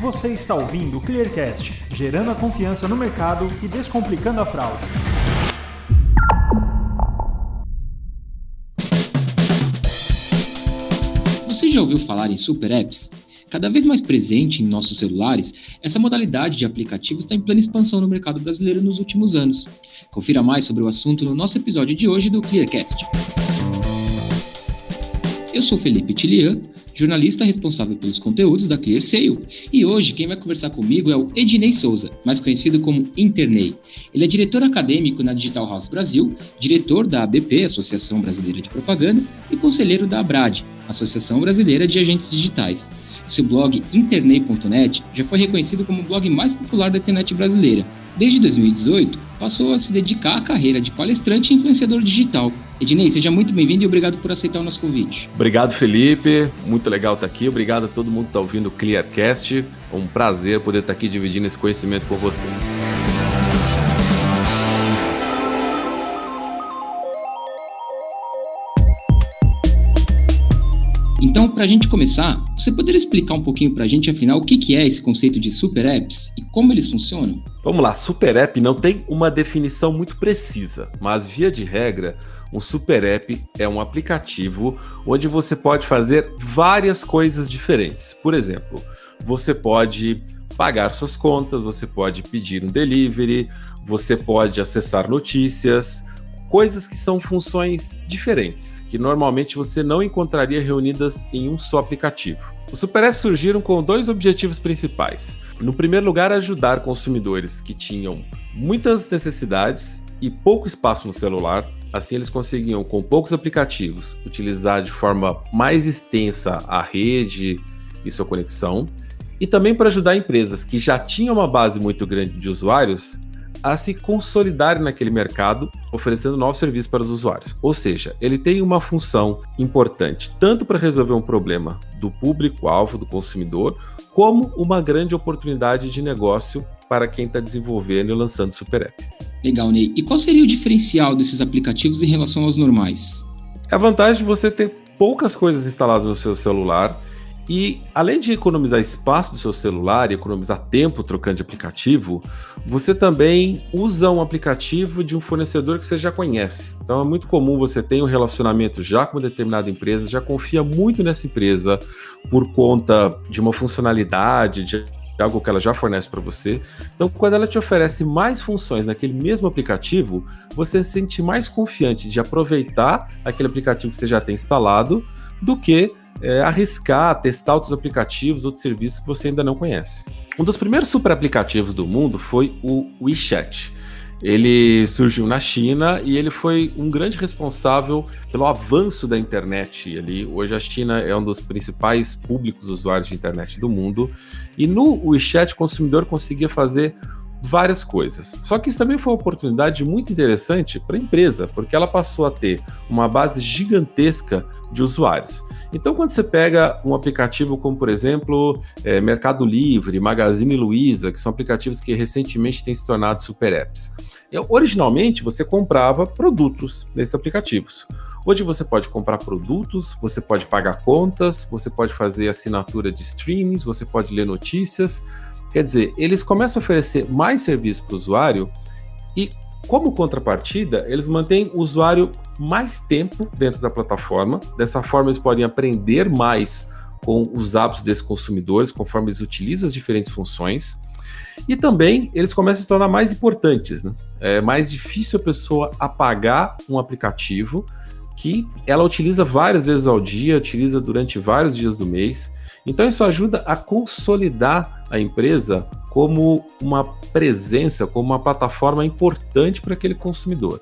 Você está ouvindo o Clearcast, gerando a confiança no mercado e descomplicando a fraude. Você já ouviu falar em super apps? Cada vez mais presente em nossos celulares, essa modalidade de aplicativo está em plena expansão no mercado brasileiro nos últimos anos. Confira mais sobre o assunto no nosso episódio de hoje do Clearcast. Eu sou Felipe Tilian, jornalista responsável pelos conteúdos da ClearSale. E hoje quem vai conversar comigo é o Ednei Souza, mais conhecido como Internei. Ele é diretor acadêmico na Digital House Brasil, diretor da ABP, Associação Brasileira de Propaganda, e conselheiro da ABRAD, Associação Brasileira de Agentes Digitais. Seu blog internei.net já foi reconhecido como o blog mais popular da internet brasileira. Desde 2018, passou a se dedicar à carreira de palestrante e influenciador digital. Ednei, seja muito bem-vindo e obrigado por aceitar o nosso convite. Obrigado, Felipe. Muito legal estar aqui. Obrigado a todo mundo que está ouvindo o Clearcast. É um prazer poder estar aqui dividindo esse conhecimento com vocês. Então, para a gente começar, você poderia explicar um pouquinho para a gente, afinal, o que, que é esse conceito de super apps e como eles funcionam? Vamos lá, super app não tem uma definição muito precisa, mas via de regra, um super app é um aplicativo onde você pode fazer várias coisas diferentes. Por exemplo, você pode pagar suas contas, você pode pedir um delivery, você pode acessar notícias, coisas que são funções diferentes, que normalmente você não encontraria reunidas em um só aplicativo. Os Super Apps surgiram com dois objetivos principais. No primeiro lugar, ajudar consumidores que tinham muitas necessidades e pouco espaço no celular. Assim, eles conseguiam, com poucos aplicativos, utilizar de forma mais extensa a rede e sua conexão. E também para ajudar empresas que já tinham uma base muito grande de usuários a se consolidarem naquele mercado, oferecendo novos serviços para os usuários. Ou seja, ele tem uma função importante tanto para resolver um problema do público-alvo, do consumidor, como uma grande oportunidade de negócio para quem está desenvolvendo e lançando Super App. Legal, Ney. E qual seria o diferencial desses aplicativos em relação aos normais? É a vantagem de você ter poucas coisas instaladas no seu celular e além de economizar espaço do seu celular e economizar tempo trocando de aplicativo, você também usa um aplicativo de um fornecedor que você já conhece. Então é muito comum você ter um relacionamento já com uma determinada empresa, já confia muito nessa empresa por conta de uma funcionalidade, de algo que ela já fornece para você. Então, quando ela te oferece mais funções naquele mesmo aplicativo, você se sente mais confiante de aproveitar aquele aplicativo que você já tem instalado do que é, arriscar, testar outros aplicativos, outros serviços que você ainda não conhece. Um dos primeiros super aplicativos do mundo foi o WeChat. Ele surgiu na China e ele foi um grande responsável pelo avanço da internet ali. Hoje a China é um dos principais públicos usuários de internet do mundo. E no WeChat o consumidor conseguia fazer várias coisas. Só que isso também foi uma oportunidade muito interessante para a empresa, porque ela passou a ter uma base gigantesca de usuários. Então, quando você pega um aplicativo como, por exemplo, é, Mercado Livre, Magazine Luiza, que são aplicativos que recentemente têm se tornado super apps, originalmente você comprava produtos nesses aplicativos. Hoje você pode comprar produtos, você pode pagar contas, você pode fazer assinatura de streamings, você pode ler notícias. Quer dizer, eles começam a oferecer mais serviço para o usuário e, como contrapartida, eles mantêm o usuário mais tempo dentro da plataforma. Dessa forma, eles podem aprender mais com os hábitos desses consumidores, conforme eles utilizam as diferentes funções. E também eles começam a se tornar mais importantes. Né? É mais difícil a pessoa apagar um aplicativo que ela utiliza várias vezes ao dia, utiliza durante vários dias do mês. Então isso ajuda a consolidar a empresa como uma presença, como uma plataforma importante para aquele consumidor.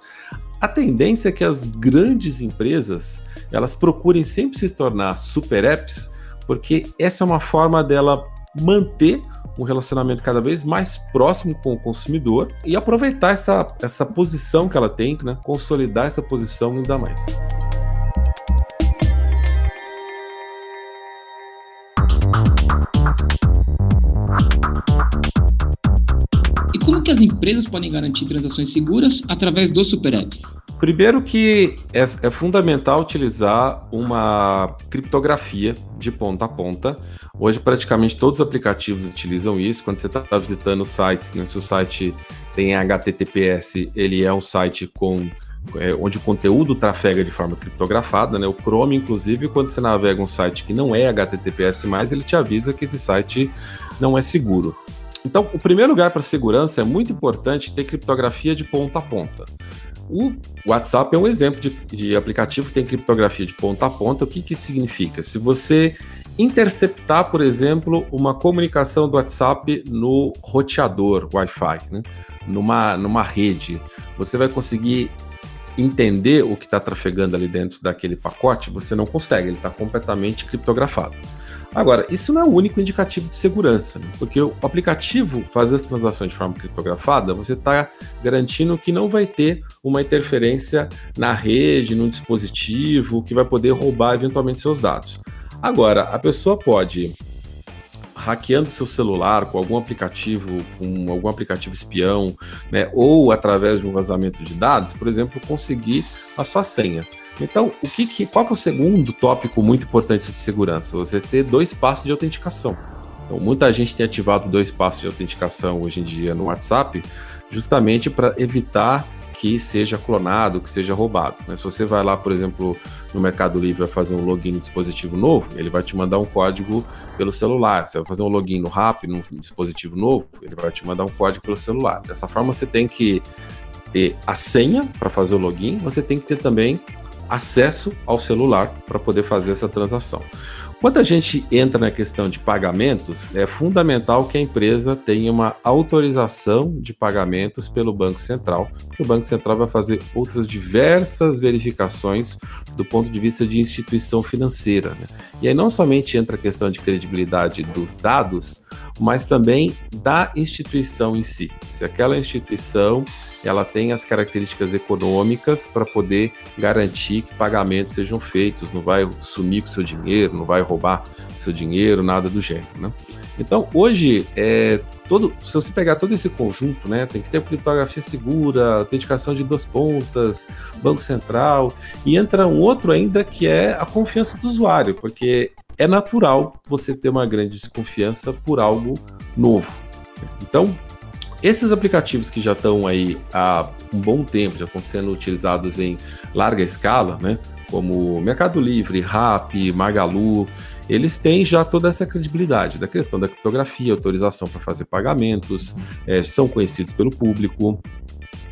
A tendência é que as grandes empresas elas procurem sempre se tornar super apps, porque essa é uma forma dela manter um relacionamento cada vez mais próximo com o consumidor e aproveitar essa, essa posição que ela tem, né? consolidar essa posição ainda mais. Que as empresas podem garantir transações seguras através dos super apps? Primeiro que é, é, fundamental utilizar uma criptografia de ponta a ponta, Hoje, praticamente todos os aplicativos utilizam isso. Quando você está visitando sites, né, se o site tem HTTPS, ele é um site com é, onde o conteúdo trafega de forma criptografada, né? O Chrome, inclusive, quando você navega um site que não é HTTPS+, ele te avisa que esse site não é seguro. Então, o primeiro lugar para segurança é muito importante ter criptografia de ponta a ponta. O WhatsApp é um exemplo de, de aplicativo que tem criptografia de ponta a ponta. O que, que significa? Se você interceptar, por exemplo, uma comunicação do WhatsApp no roteador Wi-Fi, né? numa, numa rede, você vai conseguir entender o que está trafegando ali dentro daquele pacote? Você não consegue, ele está completamente criptografado. Agora, isso não é o único indicativo de segurança, né? porque o aplicativo fazer as transações de forma criptografada, você está garantindo que não vai ter uma interferência na rede, no dispositivo, que vai poder roubar eventualmente seus dados. Agora, a pessoa pode hackeando seu celular com algum aplicativo, com algum aplicativo espião, né, ou através de um vazamento de dados, por exemplo, conseguir a sua senha. Então, o que, que qual que é o segundo tópico muito importante de segurança? Você ter dois passos de autenticação. Então, muita gente tem ativado dois passos de autenticação hoje em dia no WhatsApp, justamente para evitar que seja clonado, que seja roubado. Né? Se você vai lá, por exemplo, no Mercado Livre vai fazer um login no dispositivo novo, ele vai te mandar um código pelo celular. Você vai fazer um login no RAP, num dispositivo novo, ele vai te mandar um código pelo celular. Dessa forma, você tem que ter a senha para fazer o login, você tem que ter também acesso ao celular para poder fazer essa transação. Quando a gente entra na questão de pagamentos, é fundamental que a empresa tenha uma autorização de pagamentos pelo Banco Central, porque o Banco Central vai fazer outras diversas verificações do ponto de vista de instituição financeira. Né? E aí não somente entra a questão de credibilidade dos dados, mas também da instituição em si. Se aquela instituição ela tem as características econômicas para poder garantir que pagamentos sejam feitos, não vai sumir com seu dinheiro, não vai roubar seu dinheiro, nada do gênero, né? Então, hoje, é, todo, se você pegar todo esse conjunto, né, tem que ter criptografia segura, autenticação de duas pontas, Banco Central, e entra um outro ainda que é a confiança do usuário, porque é natural você ter uma grande desconfiança por algo novo. Então, esses aplicativos que já estão aí há um bom tempo, já estão sendo utilizados em larga escala, né? Como Mercado Livre, Rappi, Magalu, eles têm já toda essa credibilidade da questão da criptografia, autorização para fazer pagamentos, é, são conhecidos pelo público.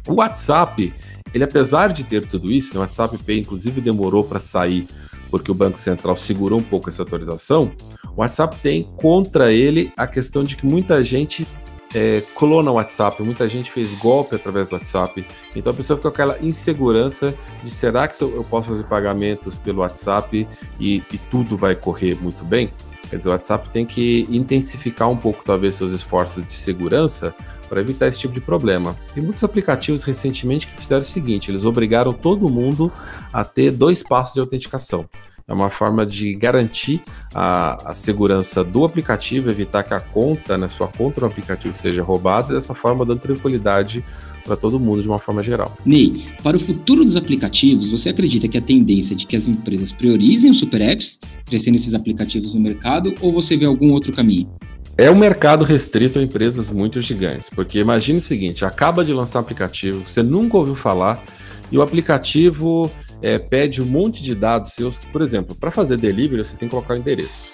O WhatsApp, ele apesar de ter tudo isso, né, o WhatsApp Pay inclusive demorou para sair porque o Banco Central segurou um pouco essa autorização. O WhatsApp tem contra ele a questão de que muita gente é, clona o WhatsApp, muita gente fez golpe através do WhatsApp, então a pessoa fica com aquela insegurança de será que eu posso fazer pagamentos pelo WhatsApp e, e tudo vai correr muito bem? Quer dizer, o WhatsApp tem que intensificar um pouco, talvez, seus esforços de segurança para evitar esse tipo de problema. Tem muitos aplicativos recentemente que fizeram o seguinte: eles obrigaram todo mundo a ter dois passos de autenticação. É uma forma de garantir a, a segurança do aplicativo, evitar que a conta, né, sua conta no aplicativo seja roubada, e dessa forma dando tranquilidade para todo mundo de uma forma geral. Ney, para o futuro dos aplicativos, você acredita que a tendência é de que as empresas priorizem os super apps, crescendo esses aplicativos no mercado, ou você vê algum outro caminho? É um mercado restrito a empresas muito gigantes, porque imagine o seguinte: acaba de lançar um aplicativo, você nunca ouviu falar, e o aplicativo é, pede um monte de dados seus. Por exemplo, para fazer delivery, você tem que colocar o endereço.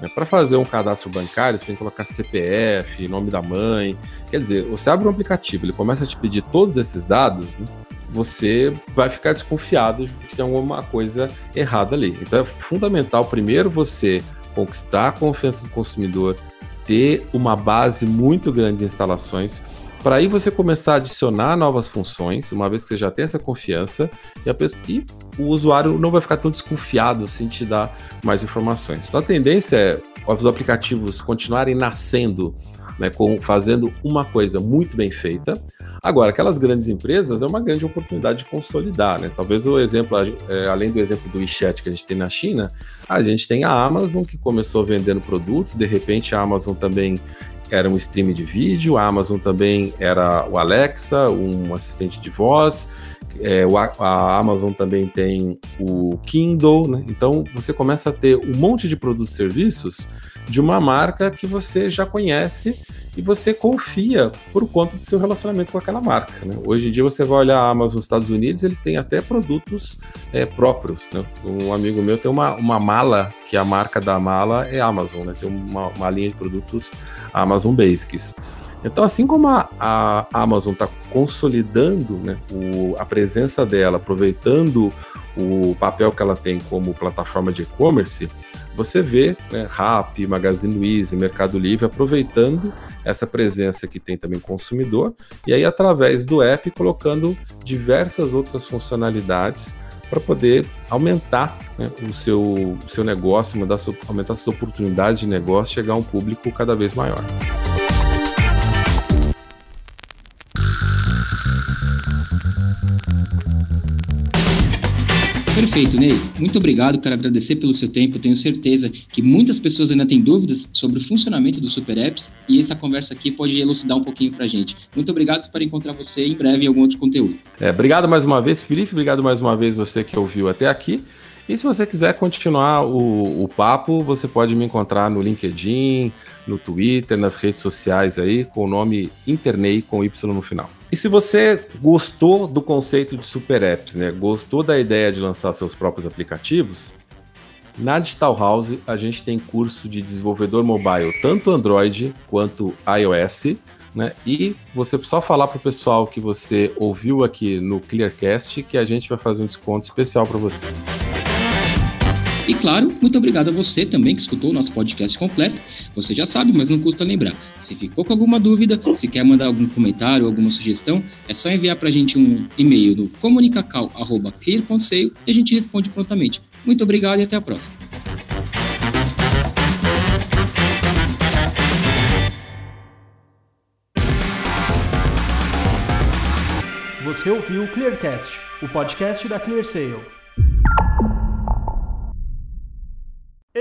Né? Para fazer um cadastro bancário, você tem que colocar CPF, nome da mãe. Quer dizer, você abre um aplicativo, ele começa a te pedir todos esses dados, né? você vai ficar desconfiado de que tem alguma coisa errada ali. Então é fundamental, primeiro, você conquistar a confiança do consumidor, ter uma base muito grande de instalações para aí você começar a adicionar novas funções, uma vez que você já tem essa confiança, e, pessoa, e o usuário não vai ficar tão desconfiado assim te dar mais informações. Então a tendência é os aplicativos continuarem nascendo né, com, fazendo uma coisa muito bem feita. Agora, aquelas grandes empresas é uma grande oportunidade de consolidar. Né? Talvez o exemplo, é, além do exemplo do WeChat que a gente tem na China, a gente tem a Amazon que começou vendendo produtos, de repente a Amazon também era um stream de vídeo, a Amazon também era o Alexa, um assistente de voz, é, o, a Amazon também tem o Kindle, né? então você começa a ter um monte de produtos e serviços de uma marca que você já conhece e você confia por conta do seu relacionamento com aquela marca. Né? Hoje em dia você vai olhar a Amazon nos Estados Unidos, ele tem até produtos é, próprios. Né? Um amigo meu tem uma, uma mala, que a marca da mala é Amazon, né? tem uma, uma linha de produtos Amazon Basics. Então, assim como a, a Amazon está consolidando né, o, a presença dela, aproveitando o papel que ela tem como plataforma de e-commerce, você vê né, Rappi, Magazine Luiza, Mercado Livre aproveitando essa presença que tem também consumidor e aí através do app colocando diversas outras funcionalidades para poder aumentar né, o, seu, seu negócio, aumentar suas oportunidades de negócio, chegar a um público cada vez maior. Perfeito, Ney. Muito obrigado, quero agradecer pelo seu tempo. Tenho certeza que muitas pessoas ainda têm dúvidas sobre o funcionamento dos super apps e essa conversa aqui pode elucidar um pouquinho para gente. Muito obrigado, espero encontrar você em breve em algum outro conteúdo. É, obrigado mais uma vez, Felipe. Obrigado mais uma vez você que ouviu até aqui. E se você quiser continuar o, o papo, você pode me encontrar no LinkedIn, no Twitter, nas redes sociais aí, com o nome Internei com Y no final. E se você gostou do conceito de super apps, né? Gostou da ideia de lançar seus próprios aplicativos? Na Digital House, a gente tem curso de desenvolvedor mobile, tanto Android quanto iOS, né? E você só falar para o pessoal que você ouviu aqui no Clearcast que a gente vai fazer um desconto especial para você. E claro, muito obrigado a você também que escutou o nosso podcast completo. Você já sabe, mas não custa lembrar. Se ficou com alguma dúvida, se quer mandar algum comentário, alguma sugestão, é só enviar para a gente um e-mail no comunicacal.clear.seio e a gente responde prontamente. Muito obrigado e até a próxima. Você ouviu o Clearcast, o podcast da ClearSale.